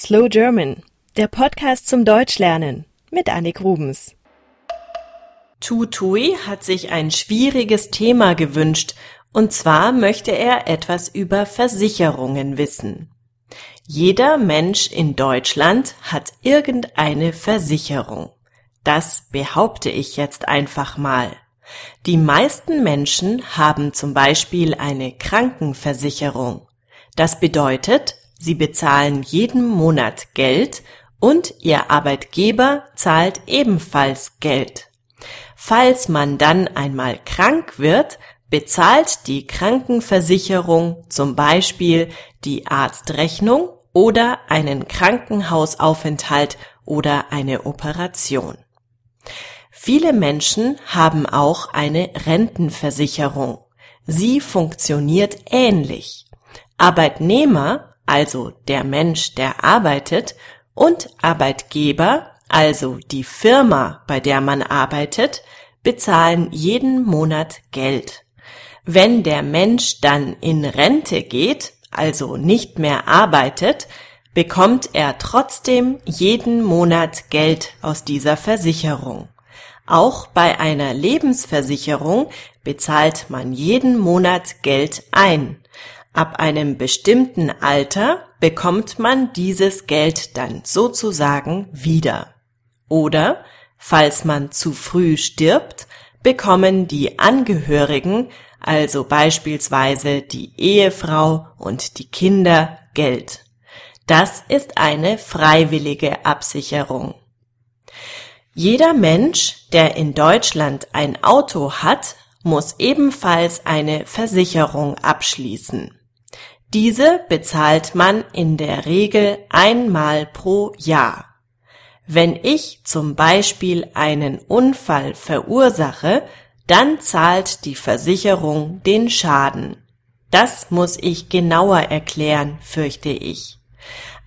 Slow German, der Podcast zum Deutschlernen mit Annik Rubens. Tutui hat sich ein schwieriges Thema gewünscht, und zwar möchte er etwas über Versicherungen wissen. Jeder Mensch in Deutschland hat irgendeine Versicherung. Das behaupte ich jetzt einfach mal. Die meisten Menschen haben zum Beispiel eine Krankenversicherung. Das bedeutet, sie bezahlen jeden Monat Geld und ihr Arbeitgeber zahlt ebenfalls Geld. Falls man dann einmal krank wird, bezahlt die Krankenversicherung zum Beispiel die Arztrechnung oder einen Krankenhausaufenthalt oder eine Operation. Viele Menschen haben auch eine Rentenversicherung. Sie funktioniert ähnlich. Arbeitnehmer, also der Mensch, der arbeitet, und Arbeitgeber, also die Firma, bei der man arbeitet, bezahlen jeden Monat Geld. Wenn der Mensch dann in Rente geht, also nicht mehr arbeitet, bekommt er trotzdem jeden Monat Geld aus dieser Versicherung. Auch bei einer Lebensversicherung bezahlt man jeden Monat Geld ein. Ab einem bestimmten Alter bekommt man dieses Geld dann sozusagen wieder. Oder, falls man zu früh stirbt, bekommen die Angehörigen, also beispielsweise die Ehefrau und die Kinder, Geld. Das ist eine freiwillige Absicherung. Jeder Mensch, der in Deutschland ein Auto hat, muss ebenfalls eine Versicherung abschließen. Diese bezahlt man in der Regel einmal pro Jahr. Wenn ich zum Beispiel einen Unfall verursache, dann zahlt die Versicherung den Schaden. Das muss ich genauer erklären, fürchte ich.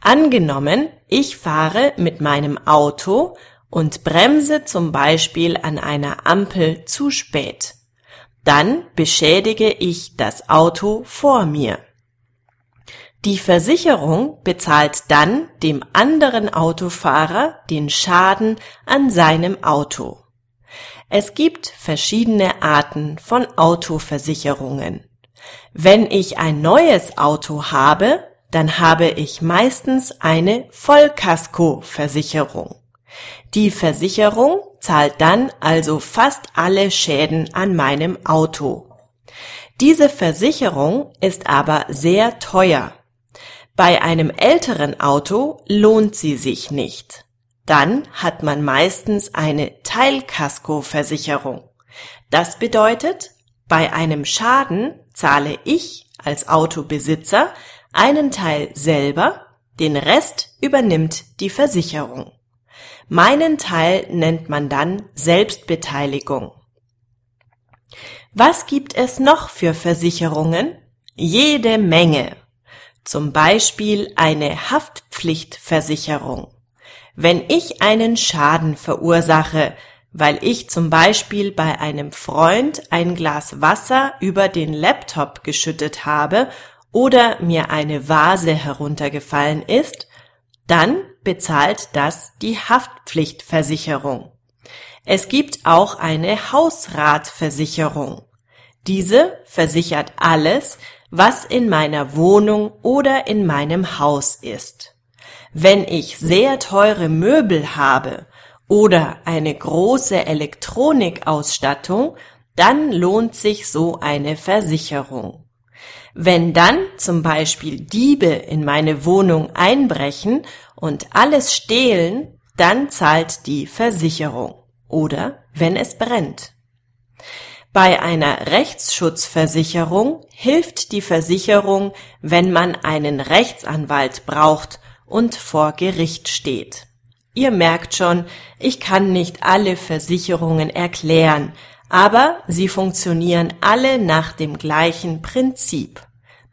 Angenommen, ich fahre mit meinem Auto und bremse zum Beispiel an einer Ampel zu spät. Dann beschädige ich das Auto vor mir. Die Versicherung bezahlt dann dem anderen Autofahrer den Schaden an seinem Auto. Es gibt verschiedene Arten von Autoversicherungen. Wenn ich ein neues Auto habe, dann habe ich meistens eine Vollkaskoversicherung. Die Versicherung zahlt dann also fast alle Schäden an meinem Auto. Diese Versicherung ist aber sehr teuer. Bei einem älteren Auto lohnt sie sich nicht. Dann hat man meistens eine Teilkaskoversicherung. Das bedeutet, bei einem Schaden zahle ich als Autobesitzer einen Teil selber, den Rest übernimmt die Versicherung. Meinen Teil nennt man dann Selbstbeteiligung. Was gibt es noch für Versicherungen? Jede Menge. Zum Beispiel eine Haftpflichtversicherung. Wenn ich einen Schaden verursache, weil ich zum Beispiel bei einem Freund ein Glas Wasser über den Laptop geschüttet habe oder mir eine Vase heruntergefallen ist, dann bezahlt das die Haftpflichtversicherung. Es gibt auch eine Hausratversicherung. Diese versichert alles, was in meiner Wohnung oder in meinem Haus ist. Wenn ich sehr teure Möbel habe oder eine große Elektronikausstattung, dann lohnt sich so eine Versicherung. Wenn dann zum Beispiel Diebe in meine Wohnung einbrechen und alles stehlen, dann zahlt die Versicherung. Oder wenn es brennt. Bei einer Rechtsschutzversicherung hilft die Versicherung, wenn man einen Rechtsanwalt braucht und vor Gericht steht. Ihr merkt schon, ich kann nicht alle Versicherungen erklären, aber sie funktionieren alle nach dem gleichen Prinzip.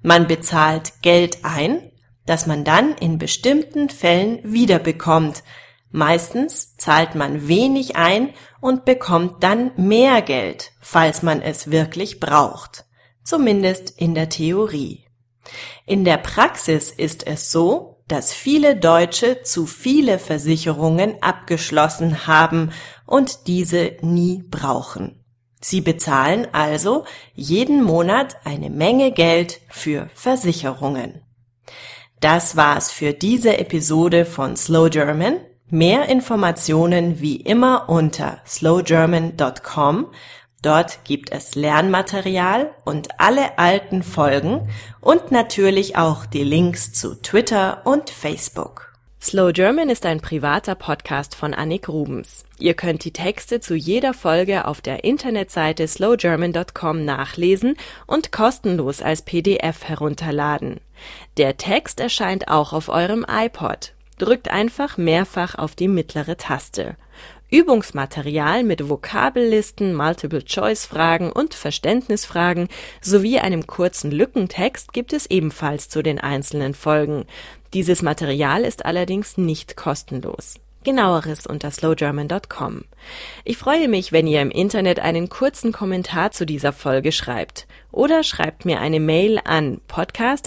Man bezahlt Geld ein, das man dann in bestimmten Fällen wiederbekommt. Meistens zahlt man wenig ein und bekommt dann mehr Geld, falls man es wirklich braucht. Zumindest in der Theorie. In der Praxis ist es so, dass viele Deutsche zu viele Versicherungen abgeschlossen haben und diese nie brauchen. Sie bezahlen also jeden Monat eine Menge Geld für Versicherungen. Das war's für diese Episode von Slow German. Mehr Informationen wie immer unter slowgerman.com. Dort gibt es Lernmaterial und alle alten Folgen und natürlich auch die Links zu Twitter und Facebook. Slow German ist ein privater Podcast von Annik Rubens. Ihr könnt die Texte zu jeder Folge auf der Internetseite slowgerman.com nachlesen und kostenlos als PDF herunterladen. Der Text erscheint auch auf eurem iPod drückt einfach mehrfach auf die mittlere Taste. Übungsmaterial mit Vokabellisten, Multiple-Choice-Fragen und Verständnisfragen sowie einem kurzen Lückentext gibt es ebenfalls zu den einzelnen Folgen. Dieses Material ist allerdings nicht kostenlos. Genaueres unter slowgerman.com. Ich freue mich, wenn ihr im Internet einen kurzen Kommentar zu dieser Folge schreibt oder schreibt mir eine Mail an podcast